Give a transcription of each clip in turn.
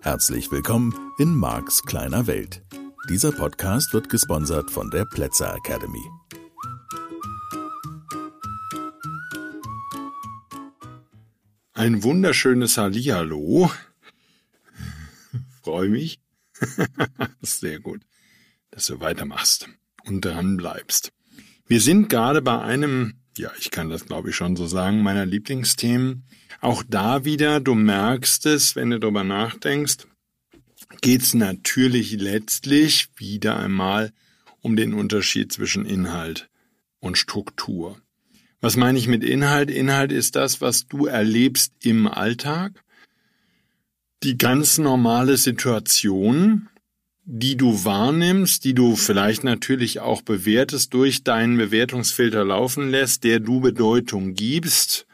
Herzlich willkommen in Marks kleiner Welt. Dieser Podcast wird gesponsert von der Plätzer Academy. Ein wunderschönes Hallihallo. Freue mich. Sehr gut, dass du weitermachst und dran bleibst. Wir sind gerade bei einem, ja, ich kann das glaube ich schon so sagen, meiner Lieblingsthemen. Auch da wieder, du merkst es, wenn du darüber nachdenkst, geht's natürlich letztlich wieder einmal um den Unterschied zwischen Inhalt und Struktur. Was meine ich mit Inhalt? Inhalt ist das, was du erlebst im Alltag. Die ganz normale Situation, die du wahrnimmst, die du vielleicht natürlich auch bewertest, durch deinen Bewertungsfilter laufen lässt, der du Bedeutung gibst.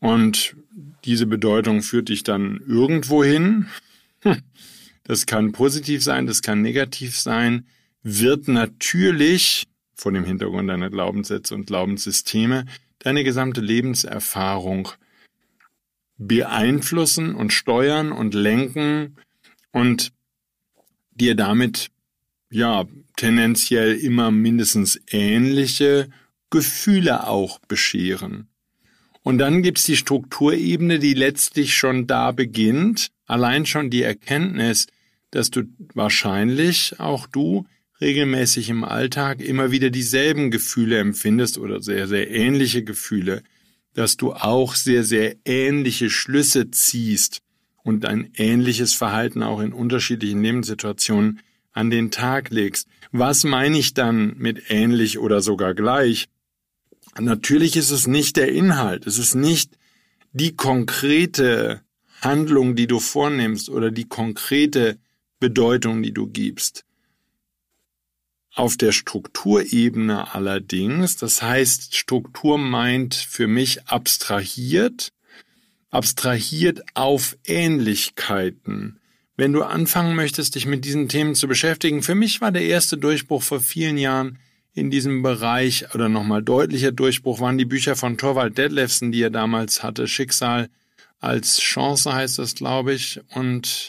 Und diese Bedeutung führt dich dann irgendwo hin. Das kann positiv sein, das kann negativ sein, wird natürlich vor dem Hintergrund deiner Glaubenssätze und Glaubenssysteme deine gesamte Lebenserfahrung beeinflussen und steuern und lenken und dir damit ja tendenziell immer mindestens ähnliche Gefühle auch bescheren. Und dann gibt's die Strukturebene, die letztlich schon da beginnt, allein schon die Erkenntnis, dass du wahrscheinlich auch du regelmäßig im Alltag immer wieder dieselben Gefühle empfindest oder sehr, sehr ähnliche Gefühle, dass du auch sehr, sehr ähnliche Schlüsse ziehst und ein ähnliches Verhalten auch in unterschiedlichen Lebenssituationen an den Tag legst. Was meine ich dann mit ähnlich oder sogar gleich? Natürlich ist es nicht der Inhalt, es ist nicht die konkrete Handlung, die du vornimmst oder die konkrete Bedeutung, die du gibst. Auf der Strukturebene allerdings, das heißt, Struktur meint für mich abstrahiert, abstrahiert auf Ähnlichkeiten. Wenn du anfangen möchtest, dich mit diesen Themen zu beschäftigen, für mich war der erste Durchbruch vor vielen Jahren in diesem Bereich oder nochmal deutlicher Durchbruch waren die Bücher von Torvald Detlefsen, die er damals hatte. Schicksal als Chance heißt das, glaube ich. Und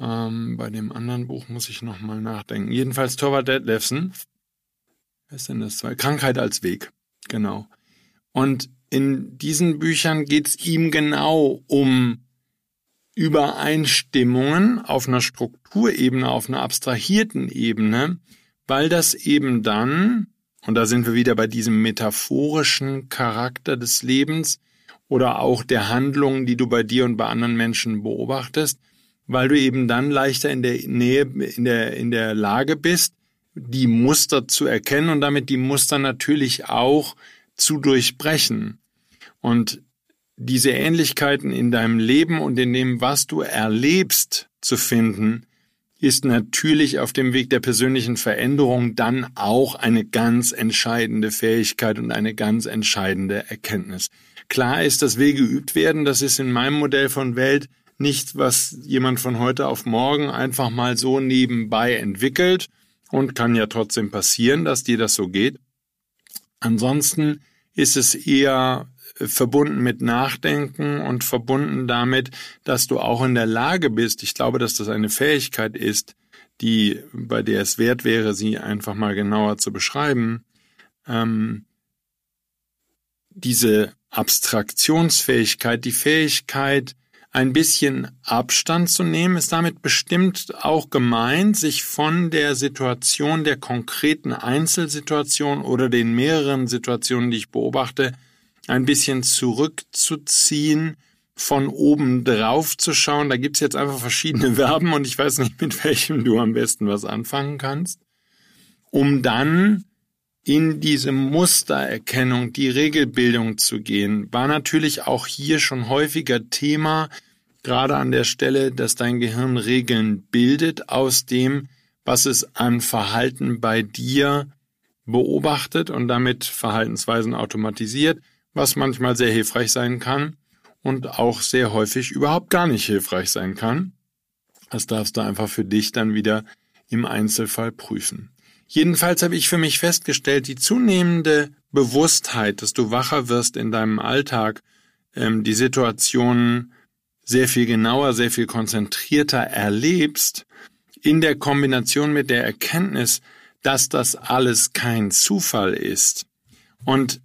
ähm, bei dem anderen Buch muss ich nochmal nachdenken. Jedenfalls Torvald Detlefsen. Was ist denn das? Krankheit als Weg. Genau. Und in diesen Büchern geht's ihm genau um Übereinstimmungen auf einer Strukturebene, auf einer abstrahierten Ebene, weil das eben dann, und da sind wir wieder bei diesem metaphorischen Charakter des Lebens oder auch der Handlungen, die du bei dir und bei anderen Menschen beobachtest, weil du eben dann leichter in der Nähe, in der, in der Lage bist, die Muster zu erkennen und damit die Muster natürlich auch zu durchbrechen. Und diese Ähnlichkeiten in deinem Leben und in dem, was du erlebst, zu finden, ist natürlich auf dem Weg der persönlichen Veränderung dann auch eine ganz entscheidende Fähigkeit und eine ganz entscheidende Erkenntnis. Klar ist, dass Wege geübt werden, das ist in meinem Modell von Welt nicht, was jemand von heute auf morgen einfach mal so nebenbei entwickelt und kann ja trotzdem passieren, dass dir das so geht. Ansonsten ist es eher verbunden mit Nachdenken und verbunden damit, dass du auch in der Lage bist, ich glaube, dass das eine Fähigkeit ist, die, bei der es wert wäre, sie einfach mal genauer zu beschreiben, ähm, diese Abstraktionsfähigkeit, die Fähigkeit, ein bisschen Abstand zu nehmen, ist damit bestimmt auch gemeint, sich von der Situation der konkreten Einzelsituation oder den mehreren Situationen, die ich beobachte, ein bisschen zurückzuziehen, von oben drauf zu schauen. Da gibt's jetzt einfach verschiedene Verben und ich weiß nicht, mit welchem du am besten was anfangen kannst, um dann in diese Mustererkennung, die Regelbildung zu gehen, war natürlich auch hier schon häufiger Thema, gerade an der Stelle, dass dein Gehirn Regeln bildet aus dem, was es an Verhalten bei dir beobachtet und damit Verhaltensweisen automatisiert, was manchmal sehr hilfreich sein kann und auch sehr häufig überhaupt gar nicht hilfreich sein kann. Das darfst du einfach für dich dann wieder im Einzelfall prüfen. Jedenfalls habe ich für mich festgestellt, die zunehmende Bewusstheit, dass du wacher wirst in deinem Alltag, ähm, die Situationen sehr viel genauer, sehr viel konzentrierter erlebst, in der Kombination mit der Erkenntnis, dass das alles kein Zufall ist. Und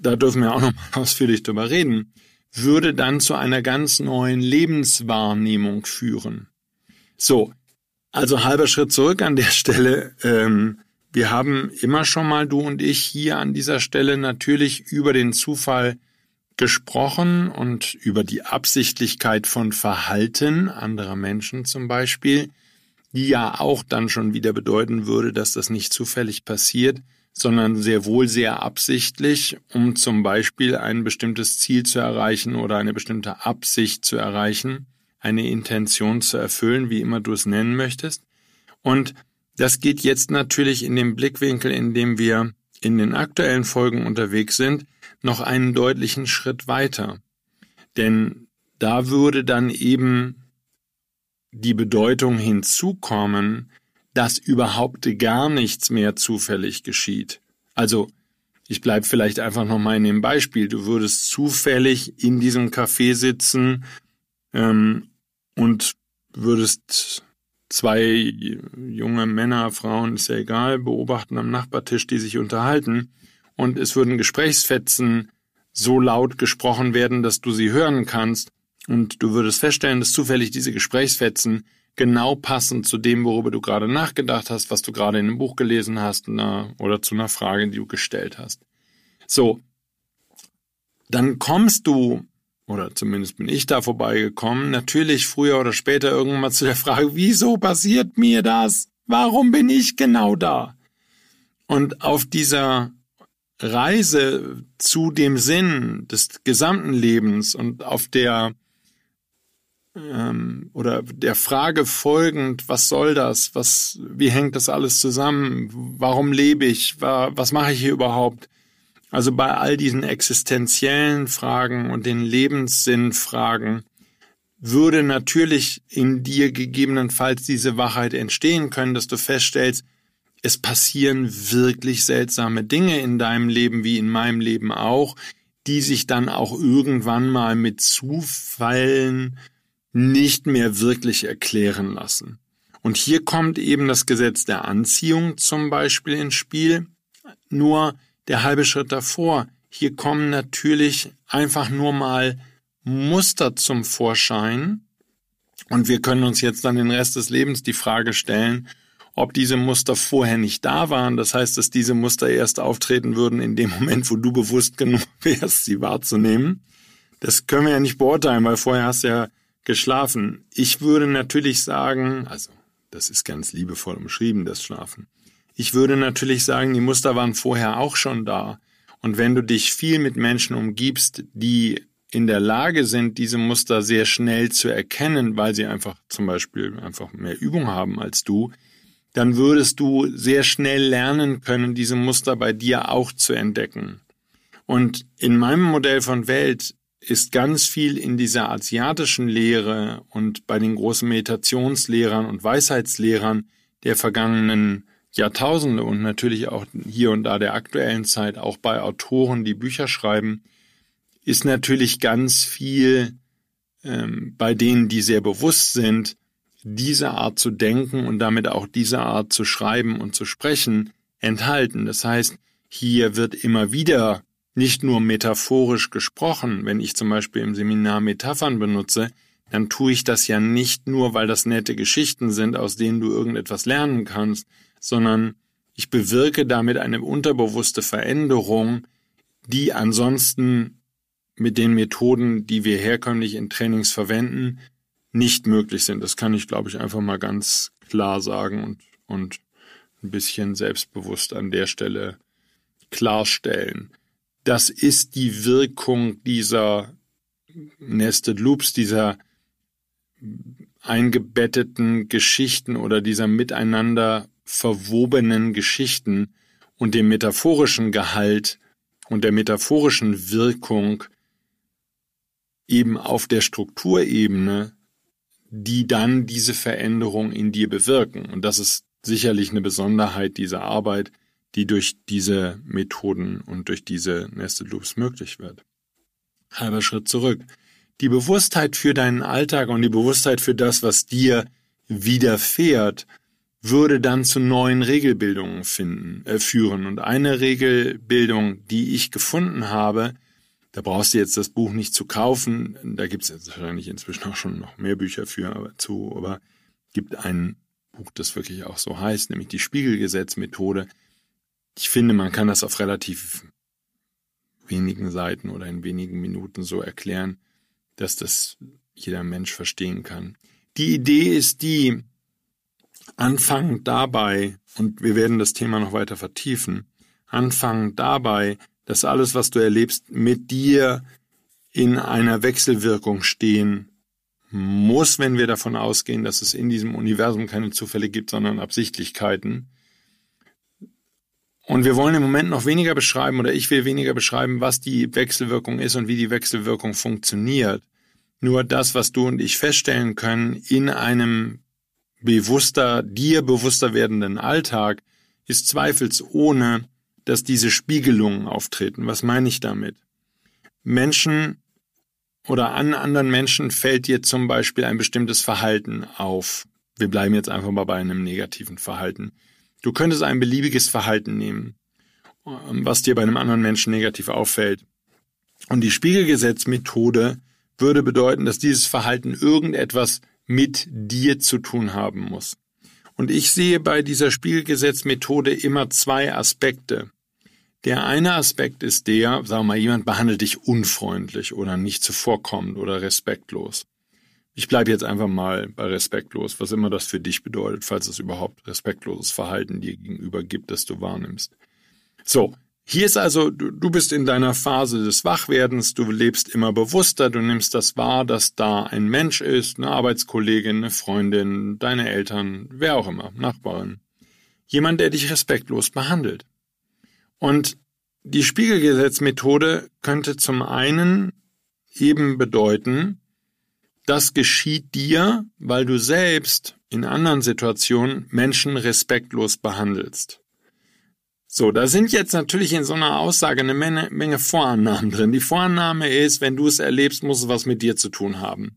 da dürfen wir auch noch mal ausführlich drüber reden, würde dann zu einer ganz neuen Lebenswahrnehmung führen. So, also halber Schritt zurück an der Stelle. Ähm, wir haben immer schon mal, du und ich, hier an dieser Stelle natürlich über den Zufall gesprochen und über die Absichtlichkeit von Verhalten anderer Menschen zum Beispiel, die ja auch dann schon wieder bedeuten würde, dass das nicht zufällig passiert, sondern sehr wohl sehr absichtlich, um zum Beispiel ein bestimmtes Ziel zu erreichen oder eine bestimmte Absicht zu erreichen, eine Intention zu erfüllen, wie immer du es nennen möchtest. Und das geht jetzt natürlich in dem Blickwinkel, in dem wir in den aktuellen Folgen unterwegs sind, noch einen deutlichen Schritt weiter. Denn da würde dann eben die Bedeutung hinzukommen, dass überhaupt gar nichts mehr zufällig geschieht. Also, ich bleib vielleicht einfach nochmal in dem Beispiel. Du würdest zufällig in diesem Café sitzen ähm, und würdest zwei junge Männer, Frauen, ist ja egal, beobachten am Nachbartisch, die sich unterhalten. Und es würden Gesprächsfetzen so laut gesprochen werden, dass du sie hören kannst. Und du würdest feststellen, dass zufällig diese Gesprächsfetzen genau passen zu dem, worüber du gerade nachgedacht hast, was du gerade in einem Buch gelesen hast oder zu einer Frage, die du gestellt hast. So, dann kommst du, oder zumindest bin ich da vorbeigekommen, natürlich früher oder später irgendwann mal zu der Frage, wieso passiert mir das? Warum bin ich genau da? Und auf dieser Reise zu dem Sinn des gesamten Lebens und auf der ähm, oder der Frage folgend, was soll das? Was, wie hängt das alles zusammen? Warum lebe ich? Was mache ich hier überhaupt? Also bei all diesen existenziellen Fragen und den Lebenssinnfragen würde natürlich in dir gegebenenfalls diese Wachheit entstehen können, dass du feststellst, es passieren wirklich seltsame Dinge in deinem Leben wie in meinem Leben auch, die sich dann auch irgendwann mal mit Zufallen nicht mehr wirklich erklären lassen. Und hier kommt eben das Gesetz der Anziehung zum Beispiel ins Spiel. Nur der halbe Schritt davor. Hier kommen natürlich einfach nur mal Muster zum Vorschein. Und wir können uns jetzt dann den Rest des Lebens die Frage stellen, ob diese Muster vorher nicht da waren. Das heißt, dass diese Muster erst auftreten würden in dem Moment, wo du bewusst genug wärst, sie wahrzunehmen. Das können wir ja nicht beurteilen, weil vorher hast du ja geschlafen. Ich würde natürlich sagen, also das ist ganz liebevoll umschrieben, das Schlafen. Ich würde natürlich sagen, die Muster waren vorher auch schon da. Und wenn du dich viel mit Menschen umgibst, die in der Lage sind, diese Muster sehr schnell zu erkennen, weil sie einfach zum Beispiel einfach mehr Übung haben als du, dann würdest du sehr schnell lernen können, diese Muster bei dir auch zu entdecken. Und in meinem Modell von Welt ist ganz viel in dieser asiatischen Lehre und bei den großen Meditationslehrern und Weisheitslehrern der vergangenen Jahrtausende und natürlich auch hier und da der aktuellen Zeit, auch bei Autoren, die Bücher schreiben, ist natürlich ganz viel ähm, bei denen, die sehr bewusst sind, diese Art zu denken und damit auch diese Art zu schreiben und zu sprechen enthalten. Das heißt, hier wird immer wieder nicht nur metaphorisch gesprochen. Wenn ich zum Beispiel im Seminar Metaphern benutze, dann tue ich das ja nicht nur, weil das nette Geschichten sind, aus denen du irgendetwas lernen kannst, sondern ich bewirke damit eine unterbewusste Veränderung, die ansonsten mit den Methoden, die wir herkömmlich in Trainings verwenden, nicht möglich sind. Das kann ich, glaube ich, einfach mal ganz klar sagen und, und ein bisschen selbstbewusst an der Stelle klarstellen. Das ist die Wirkung dieser Nested Loops, dieser eingebetteten Geschichten oder dieser miteinander verwobenen Geschichten und dem metaphorischen Gehalt und der metaphorischen Wirkung eben auf der Strukturebene, die dann diese Veränderung in dir bewirken. Und das ist sicherlich eine Besonderheit dieser Arbeit, die durch diese Methoden und durch diese Nested Loops möglich wird. Halber Schritt zurück. Die Bewusstheit für deinen Alltag und die Bewusstheit für das, was dir widerfährt, würde dann zu neuen Regelbildungen finden, äh, führen. Und eine Regelbildung, die ich gefunden habe, da brauchst du jetzt das Buch nicht zu kaufen. Da gibt es wahrscheinlich inzwischen auch schon noch mehr Bücher für aber zu, aber gibt ein Buch, das wirklich auch so heißt, nämlich die Spiegelgesetzmethode. Ich finde, man kann das auf relativ wenigen Seiten oder in wenigen Minuten so erklären, dass das jeder Mensch verstehen kann. Die Idee ist die, anfangen dabei, und wir werden das Thema noch weiter vertiefen, anfangen dabei, dass alles, was du erlebst, mit dir in einer Wechselwirkung stehen muss, wenn wir davon ausgehen, dass es in diesem Universum keine Zufälle gibt, sondern Absichtlichkeiten. Und wir wollen im Moment noch weniger beschreiben, oder ich will weniger beschreiben, was die Wechselwirkung ist und wie die Wechselwirkung funktioniert. Nur das, was du und ich feststellen können in einem bewusster, dir bewusster werdenden Alltag, ist zweifelsohne, dass diese Spiegelungen auftreten. Was meine ich damit? Menschen oder an anderen Menschen fällt dir zum Beispiel ein bestimmtes Verhalten auf. Wir bleiben jetzt einfach mal bei einem negativen Verhalten. Du könntest ein beliebiges Verhalten nehmen, was dir bei einem anderen Menschen negativ auffällt. Und die Spiegelgesetzmethode würde bedeuten, dass dieses Verhalten irgendetwas mit dir zu tun haben muss. Und ich sehe bei dieser Spiegelgesetzmethode immer zwei Aspekte. Der eine Aspekt ist der, sagen wir mal, jemand behandelt dich unfreundlich oder nicht zuvorkommend oder respektlos. Ich bleibe jetzt einfach mal bei respektlos, was immer das für dich bedeutet, falls es überhaupt respektloses Verhalten dir gegenüber gibt, das du wahrnimmst. So, hier ist also, du, bist in deiner Phase des Wachwerdens, du lebst immer bewusster, du nimmst das wahr, dass da ein Mensch ist, eine Arbeitskollegin, eine Freundin, deine Eltern, wer auch immer, Nachbarin. Jemand, der dich respektlos behandelt. Und die Spiegelgesetzmethode könnte zum einen eben bedeuten, das geschieht dir, weil du selbst in anderen Situationen Menschen respektlos behandelst. So, da sind jetzt natürlich in so einer Aussage eine Menge, Menge Vorannahmen drin. Die Vorannahme ist, wenn du es erlebst, muss es was mit dir zu tun haben.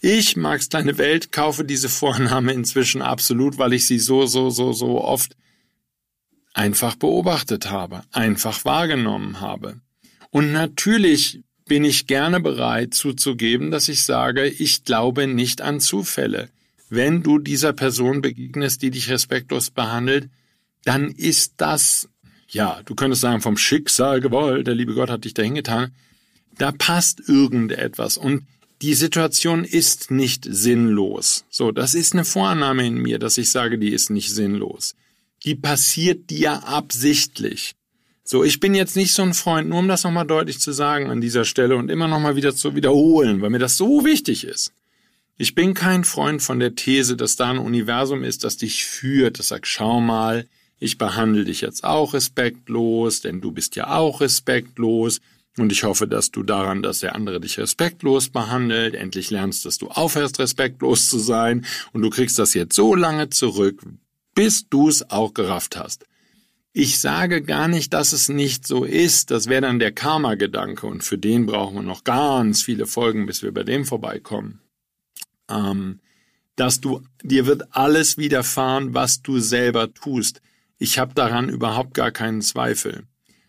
Ich, Max Kleine Welt, kaufe diese Vorannahme inzwischen absolut, weil ich sie so, so, so, so oft einfach beobachtet habe, einfach wahrgenommen habe. Und natürlich bin ich gerne bereit zuzugeben, dass ich sage, ich glaube nicht an Zufälle. Wenn du dieser Person begegnest, die dich respektlos behandelt, dann ist das, ja, du könntest sagen, vom Schicksal gewollt, der liebe Gott hat dich dahin getan, da passt irgendetwas und die Situation ist nicht sinnlos. So, das ist eine Vorannahme in mir, dass ich sage, die ist nicht sinnlos. Die passiert dir absichtlich. So, ich bin jetzt nicht so ein Freund, nur um das nochmal deutlich zu sagen an dieser Stelle und immer nochmal wieder zu wiederholen, weil mir das so wichtig ist. Ich bin kein Freund von der These, dass da ein Universum ist, das dich führt, das sagt, schau mal, ich behandle dich jetzt auch respektlos, denn du bist ja auch respektlos. Und ich hoffe, dass du daran, dass der andere dich respektlos behandelt, endlich lernst, dass du aufhörst, respektlos zu sein. Und du kriegst das jetzt so lange zurück, bis du es auch gerafft hast. Ich sage gar nicht, dass es nicht so ist. Das wäre dann der Karma-Gedanke. Und für den brauchen wir noch ganz viele Folgen, bis wir bei dem vorbeikommen. Ähm, dass du, dir wird alles widerfahren, was du selber tust. Ich habe daran überhaupt gar keinen Zweifel.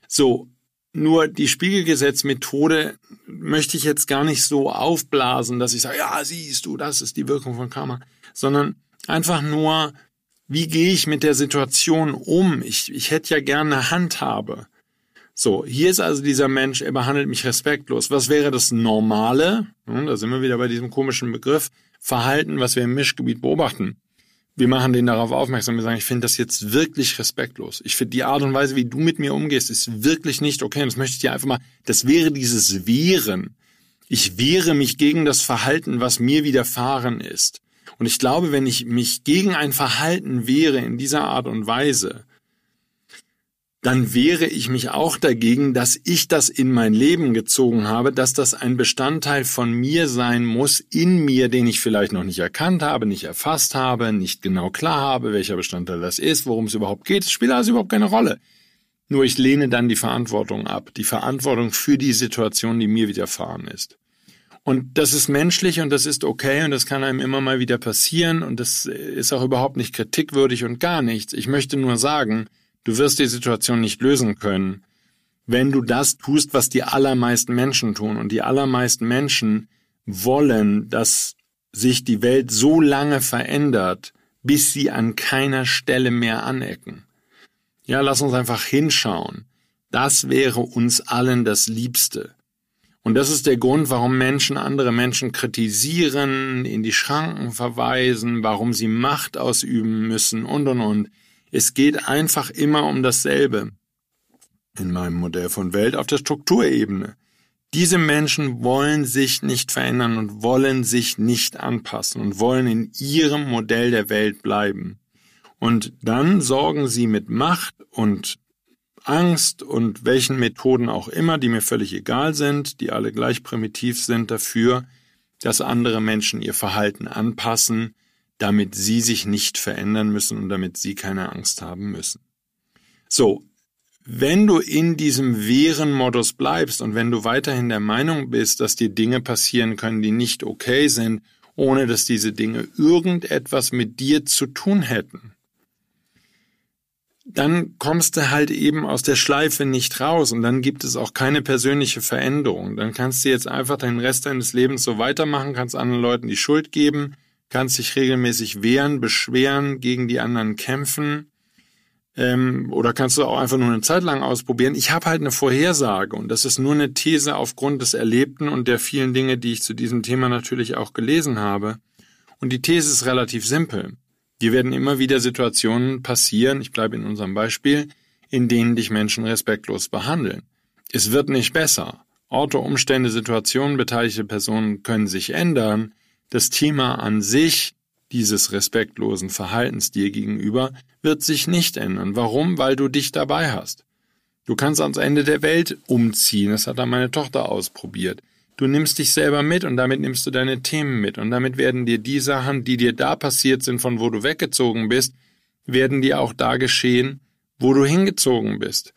So, nur die Spiegelgesetzmethode möchte ich jetzt gar nicht so aufblasen, dass ich sage, ja, siehst du, das ist die Wirkung von Karma, sondern einfach nur, wie gehe ich mit der Situation um? Ich, ich hätte ja gerne Handhabe. So, hier ist also dieser Mensch, er behandelt mich respektlos. Was wäre das Normale? Da sind wir wieder bei diesem komischen Begriff. Verhalten, was wir im Mischgebiet beobachten wir machen den darauf aufmerksam. Wir sagen, ich finde das jetzt wirklich respektlos. Ich finde die Art und Weise, wie du mit mir umgehst, ist wirklich nicht okay. Und das möchte ich dir einfach mal, das wäre dieses Wehren. Ich wehre mich gegen das Verhalten, was mir widerfahren ist. Und ich glaube, wenn ich mich gegen ein Verhalten wehre in dieser Art und Weise, dann wehre ich mich auch dagegen, dass ich das in mein Leben gezogen habe, dass das ein Bestandteil von mir sein muss, in mir, den ich vielleicht noch nicht erkannt habe, nicht erfasst habe, nicht genau klar habe, welcher Bestandteil das ist, worum es überhaupt geht. Es spielt also überhaupt keine Rolle. Nur ich lehne dann die Verantwortung ab, die Verantwortung für die Situation, die mir widerfahren ist. Und das ist menschlich und das ist okay und das kann einem immer mal wieder passieren und das ist auch überhaupt nicht kritikwürdig und gar nichts. Ich möchte nur sagen, Du wirst die Situation nicht lösen können, wenn du das tust, was die allermeisten Menschen tun. Und die allermeisten Menschen wollen, dass sich die Welt so lange verändert, bis sie an keiner Stelle mehr anecken. Ja, lass uns einfach hinschauen. Das wäre uns allen das Liebste. Und das ist der Grund, warum Menschen andere Menschen kritisieren, in die Schranken verweisen, warum sie Macht ausüben müssen und und und. Es geht einfach immer um dasselbe. In meinem Modell von Welt auf der Strukturebene. Diese Menschen wollen sich nicht verändern und wollen sich nicht anpassen und wollen in ihrem Modell der Welt bleiben. Und dann sorgen sie mit Macht und Angst und welchen Methoden auch immer, die mir völlig egal sind, die alle gleich primitiv sind, dafür, dass andere Menschen ihr Verhalten anpassen, damit sie sich nicht verändern müssen und damit sie keine Angst haben müssen. So, wenn du in diesem Wehren-Modus bleibst und wenn du weiterhin der Meinung bist, dass dir Dinge passieren können, die nicht okay sind, ohne dass diese Dinge irgendetwas mit dir zu tun hätten, dann kommst du halt eben aus der Schleife nicht raus und dann gibt es auch keine persönliche Veränderung. Dann kannst du jetzt einfach deinen Rest deines Lebens so weitermachen, kannst anderen Leuten die Schuld geben, kannst dich regelmäßig wehren, beschweren, gegen die anderen kämpfen. Ähm, oder kannst du auch einfach nur eine Zeit lang ausprobieren. Ich habe halt eine Vorhersage und das ist nur eine These aufgrund des Erlebten und der vielen Dinge, die ich zu diesem Thema natürlich auch gelesen habe. Und die These ist relativ simpel. Dir werden immer wieder Situationen passieren, ich bleibe in unserem Beispiel, in denen dich Menschen respektlos behandeln. Es wird nicht besser. Orte, Umstände, Situationen, beteiligte Personen können sich ändern, das Thema an sich dieses respektlosen Verhaltens dir gegenüber wird sich nicht ändern. Warum? Weil du dich dabei hast. Du kannst ans Ende der Welt umziehen. Das hat dann meine Tochter ausprobiert. Du nimmst dich selber mit und damit nimmst du deine Themen mit. Und damit werden dir die Sachen, die dir da passiert sind, von wo du weggezogen bist, werden dir auch da geschehen, wo du hingezogen bist.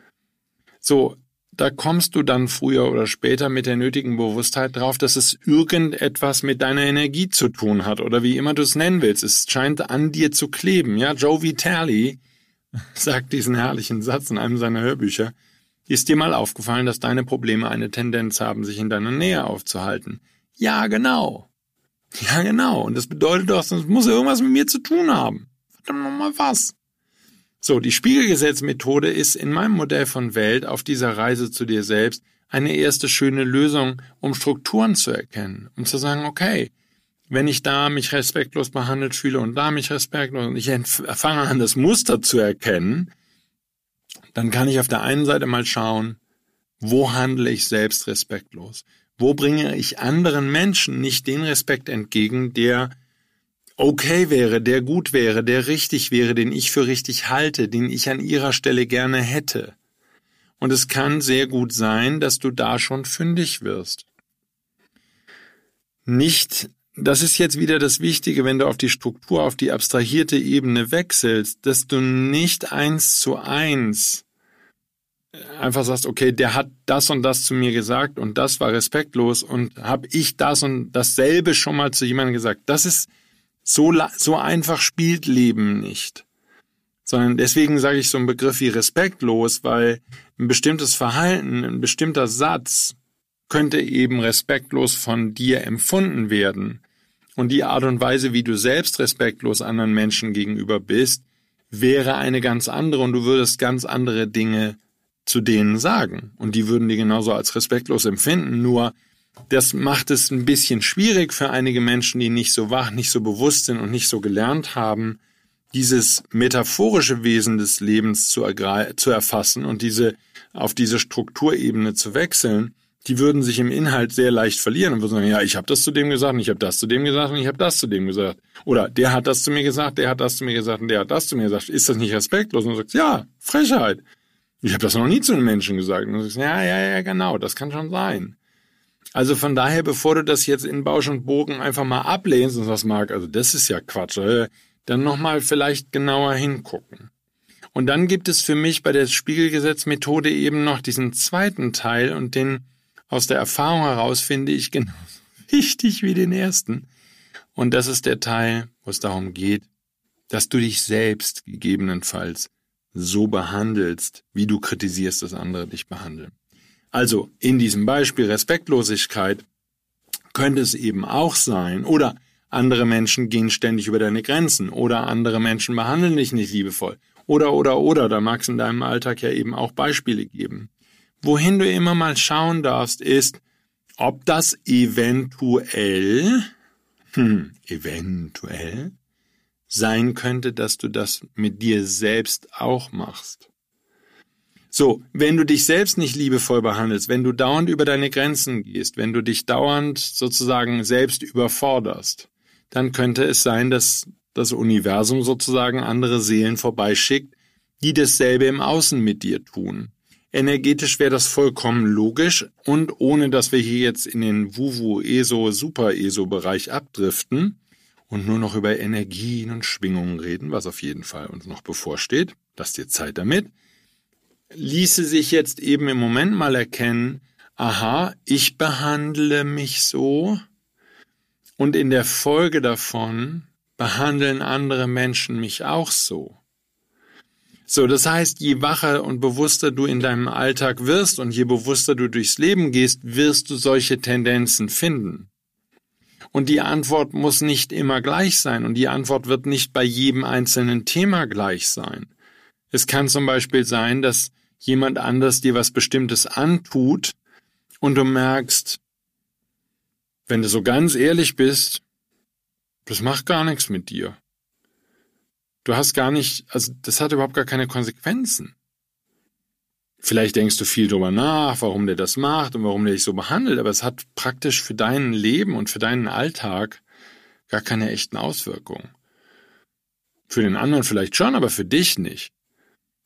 So, da kommst du dann früher oder später mit der nötigen Bewusstheit drauf, dass es irgendetwas mit deiner Energie zu tun hat oder wie immer du es nennen willst. Es scheint an dir zu kleben. Ja, Joe Vitale sagt diesen herrlichen Satz in einem seiner Hörbücher. Ist dir mal aufgefallen, dass deine Probleme eine Tendenz haben, sich in deiner Nähe aufzuhalten? Ja, genau. Ja, genau. Und das bedeutet doch, es muss irgendwas mit mir zu tun haben. Verdammt nochmal was. So, die Spiegelgesetzmethode ist in meinem Modell von Welt auf dieser Reise zu dir selbst eine erste schöne Lösung, um Strukturen zu erkennen, um zu sagen, okay, wenn ich da mich respektlos behandelt fühle und da mich respektlos und ich fange an, das Muster zu erkennen, dann kann ich auf der einen Seite mal schauen, wo handle ich selbst respektlos? Wo bringe ich anderen Menschen nicht den Respekt entgegen, der okay wäre, der gut wäre, der richtig wäre, den ich für richtig halte, den ich an ihrer Stelle gerne hätte. Und es kann sehr gut sein, dass du da schon fündig wirst. Nicht, das ist jetzt wieder das Wichtige, wenn du auf die Struktur, auf die abstrahierte Ebene wechselst, dass du nicht eins zu eins einfach sagst, okay, der hat das und das zu mir gesagt und das war respektlos und habe ich das und dasselbe schon mal zu jemandem gesagt. Das ist so, so einfach spielt Leben nicht. Sondern deswegen sage ich so einen Begriff wie respektlos, weil ein bestimmtes Verhalten, ein bestimmter Satz könnte eben respektlos von dir empfunden werden. Und die Art und Weise, wie du selbst respektlos anderen Menschen gegenüber bist, wäre eine ganz andere und du würdest ganz andere Dinge zu denen sagen. Und die würden die genauso als respektlos empfinden, nur das macht es ein bisschen schwierig für einige Menschen, die nicht so wach, nicht so bewusst sind und nicht so gelernt haben, dieses metaphorische Wesen des Lebens zu, zu erfassen und diese auf diese Strukturebene zu wechseln, die würden sich im Inhalt sehr leicht verlieren und würden sagen, ja, ich habe das zu dem gesagt, und ich habe das zu dem gesagt und ich habe das zu dem gesagt. Oder der hat das zu mir gesagt, der hat das zu mir gesagt und der hat das zu mir gesagt. Ist das nicht respektlos? Und du sagst, ja, Frechheit. Ich habe das noch nie zu einem Menschen gesagt. Und du sagst, ja, ja, ja, genau, das kann schon sein. Also von daher, bevor du das jetzt in Bausch und Bogen einfach mal ablehnst und sagst, Marc, also das ist ja Quatsch, äh, dann nochmal vielleicht genauer hingucken. Und dann gibt es für mich bei der Spiegelgesetzmethode eben noch diesen zweiten Teil und den aus der Erfahrung heraus finde ich genauso wichtig wie den ersten. Und das ist der Teil, wo es darum geht, dass du dich selbst gegebenenfalls so behandelst, wie du kritisierst, dass andere dich behandeln. Also in diesem Beispiel Respektlosigkeit könnte es eben auch sein, oder andere Menschen gehen ständig über deine Grenzen, oder andere Menschen behandeln dich nicht liebevoll, oder, oder, oder, da mag es in deinem Alltag ja eben auch Beispiele geben. Wohin du immer mal schauen darfst, ist, ob das eventuell, hm, eventuell sein könnte, dass du das mit dir selbst auch machst. So, wenn du dich selbst nicht liebevoll behandelst, wenn du dauernd über deine Grenzen gehst, wenn du dich dauernd sozusagen selbst überforderst, dann könnte es sein, dass das Universum sozusagen andere Seelen vorbeischickt, die dasselbe im Außen mit dir tun. Energetisch wäre das vollkommen logisch und ohne dass wir hier jetzt in den Wuwu ESO Super ESO Bereich abdriften, und nur noch über Energien und Schwingungen reden, was auf jeden Fall uns noch bevorsteht, lasst dir Zeit damit, ließe sich jetzt eben im Moment mal erkennen, aha, ich behandle mich so und in der Folge davon behandeln andere Menschen mich auch so. So, das heißt, je wacher und bewusster du in deinem Alltag wirst und je bewusster du durchs Leben gehst, wirst du solche Tendenzen finden. Und die Antwort muss nicht immer gleich sein und die Antwort wird nicht bei jedem einzelnen Thema gleich sein. Es kann zum Beispiel sein, dass jemand anders dir was Bestimmtes antut und du merkst, wenn du so ganz ehrlich bist, das macht gar nichts mit dir. Du hast gar nicht, also das hat überhaupt gar keine Konsequenzen. Vielleicht denkst du viel drüber nach, warum der das macht und warum der dich so behandelt, aber es hat praktisch für dein Leben und für deinen Alltag gar keine echten Auswirkungen. Für den anderen vielleicht schon, aber für dich nicht.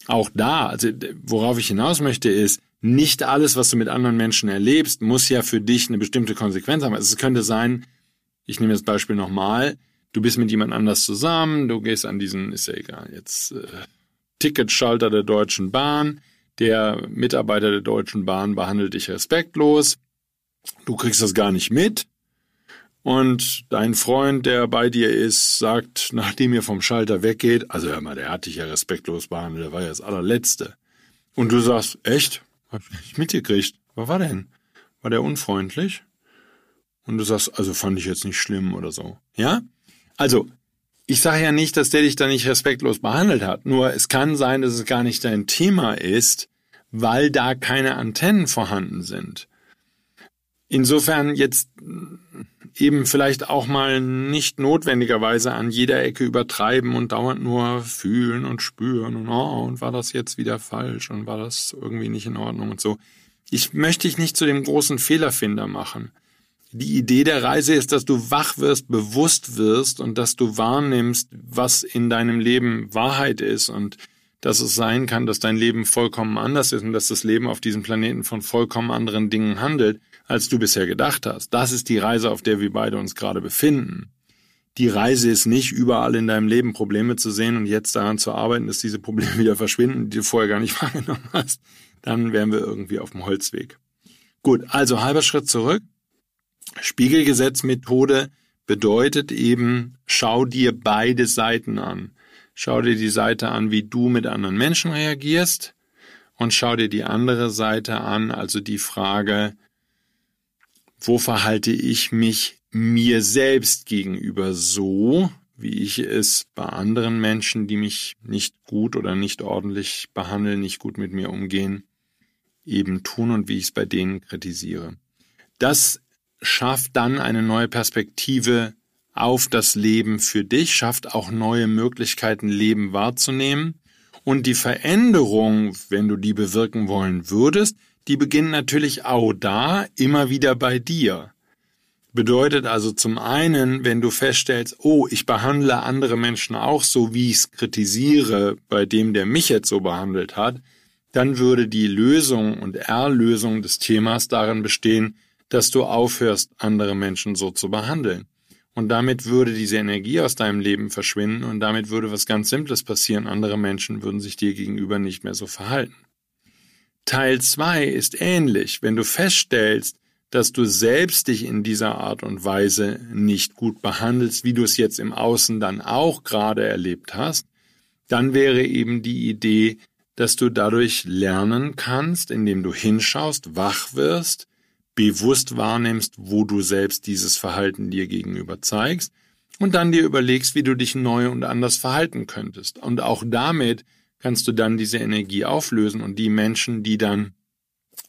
Auch da, also worauf ich hinaus möchte, ist, nicht alles, was du mit anderen Menschen erlebst, muss ja für dich eine bestimmte Konsequenz haben. Also es könnte sein, ich nehme das Beispiel nochmal, du bist mit jemand anders zusammen, du gehst an diesen, ist ja egal, jetzt äh, Ticketschalter der Deutschen Bahn, der Mitarbeiter der Deutschen Bahn behandelt dich respektlos. Du kriegst das gar nicht mit. Und dein Freund, der bei dir ist, sagt, nachdem ihr vom Schalter weggeht, also hör mal, der hat dich ja respektlos behandelt, der war ja das allerletzte. Und du sagst, echt? Hab ich nicht mitgekriegt. Was war denn? War der unfreundlich? Und du sagst, also fand ich jetzt nicht schlimm oder so. Ja? Also, ich sage ja nicht, dass der dich da nicht respektlos behandelt hat. Nur es kann sein, dass es gar nicht dein Thema ist, weil da keine Antennen vorhanden sind. Insofern jetzt eben vielleicht auch mal nicht notwendigerweise an jeder Ecke übertreiben und dauernd nur fühlen und spüren und oh, und war das jetzt wieder falsch und war das irgendwie nicht in Ordnung und so. Ich möchte dich nicht zu dem großen Fehlerfinder machen. Die Idee der Reise ist, dass du wach wirst, bewusst wirst und dass du wahrnimmst, was in deinem Leben Wahrheit ist und dass es sein kann, dass dein Leben vollkommen anders ist und dass das Leben auf diesem Planeten von vollkommen anderen Dingen handelt, als du bisher gedacht hast. Das ist die Reise, auf der wir beide uns gerade befinden. Die Reise ist nicht, überall in deinem Leben Probleme zu sehen und jetzt daran zu arbeiten, dass diese Probleme wieder verschwinden, die du vorher gar nicht wahrgenommen hast. Dann wären wir irgendwie auf dem Holzweg. Gut, also halber Schritt zurück. Spiegelgesetzmethode bedeutet eben, schau dir beide Seiten an. Schau dir die Seite an, wie du mit anderen Menschen reagierst und schau dir die andere Seite an, also die Frage, wo verhalte ich mich mir selbst gegenüber so, wie ich es bei anderen Menschen, die mich nicht gut oder nicht ordentlich behandeln, nicht gut mit mir umgehen, eben tun und wie ich es bei denen kritisiere. Das schafft dann eine neue Perspektive auf das Leben für dich, schafft auch neue Möglichkeiten, Leben wahrzunehmen. Und die Veränderung, wenn du die bewirken wollen würdest, die beginnt natürlich auch da immer wieder bei dir. Bedeutet also zum einen, wenn du feststellst, oh, ich behandle andere Menschen auch so, wie ich es kritisiere, bei dem, der mich jetzt so behandelt hat, dann würde die Lösung und Erlösung des Themas darin bestehen, dass du aufhörst, andere Menschen so zu behandeln. Und damit würde diese Energie aus deinem Leben verschwinden und damit würde was ganz Simples passieren. Andere Menschen würden sich dir gegenüber nicht mehr so verhalten. Teil zwei ist ähnlich. Wenn du feststellst, dass du selbst dich in dieser Art und Weise nicht gut behandelst, wie du es jetzt im Außen dann auch gerade erlebt hast, dann wäre eben die Idee, dass du dadurch lernen kannst, indem du hinschaust, wach wirst, bewusst wahrnimmst, wo du selbst dieses Verhalten dir gegenüber zeigst und dann dir überlegst, wie du dich neu und anders verhalten könntest. Und auch damit kannst du dann diese Energie auflösen und die Menschen, die dann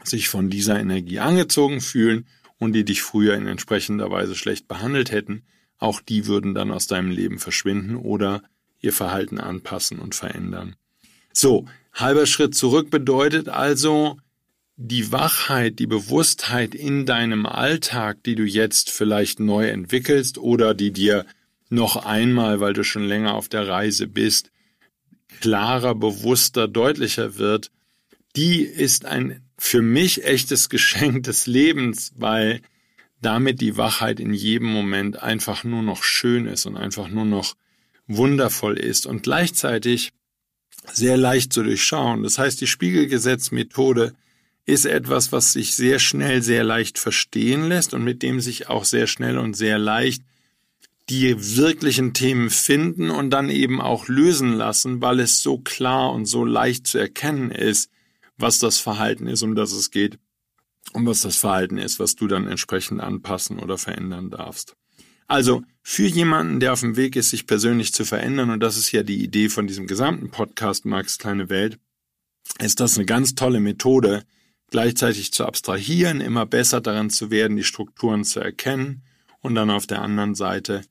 sich von dieser Energie angezogen fühlen und die dich früher in entsprechender Weise schlecht behandelt hätten, auch die würden dann aus deinem Leben verschwinden oder ihr Verhalten anpassen und verändern. So, halber Schritt zurück bedeutet also, die Wachheit, die Bewusstheit in deinem Alltag, die du jetzt vielleicht neu entwickelst oder die dir noch einmal, weil du schon länger auf der Reise bist, klarer, bewusster, deutlicher wird, die ist ein für mich echtes Geschenk des Lebens, weil damit die Wachheit in jedem Moment einfach nur noch schön ist und einfach nur noch wundervoll ist und gleichzeitig sehr leicht zu durchschauen. Das heißt, die Spiegelgesetzmethode ist etwas, was sich sehr schnell, sehr leicht verstehen lässt und mit dem sich auch sehr schnell und sehr leicht die wirklichen Themen finden und dann eben auch lösen lassen, weil es so klar und so leicht zu erkennen ist, was das Verhalten ist, um das es geht und was das Verhalten ist, was du dann entsprechend anpassen oder verändern darfst. Also für jemanden, der auf dem Weg ist, sich persönlich zu verändern, und das ist ja die Idee von diesem gesamten Podcast Marx kleine Welt, ist das eine ganz tolle Methode, gleichzeitig zu abstrahieren, immer besser daran zu werden, die Strukturen zu erkennen und dann auf der anderen Seite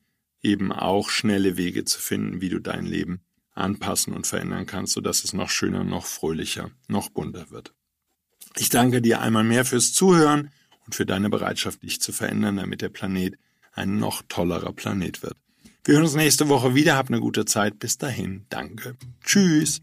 eben auch schnelle Wege zu finden, wie du dein Leben anpassen und verändern kannst, sodass es noch schöner, noch fröhlicher, noch bunter wird. Ich danke dir einmal mehr fürs Zuhören und für deine Bereitschaft, dich zu verändern, damit der Planet ein noch tollerer Planet wird. Wir hören uns nächste Woche wieder. Hab eine gute Zeit. Bis dahin. Danke. Tschüss.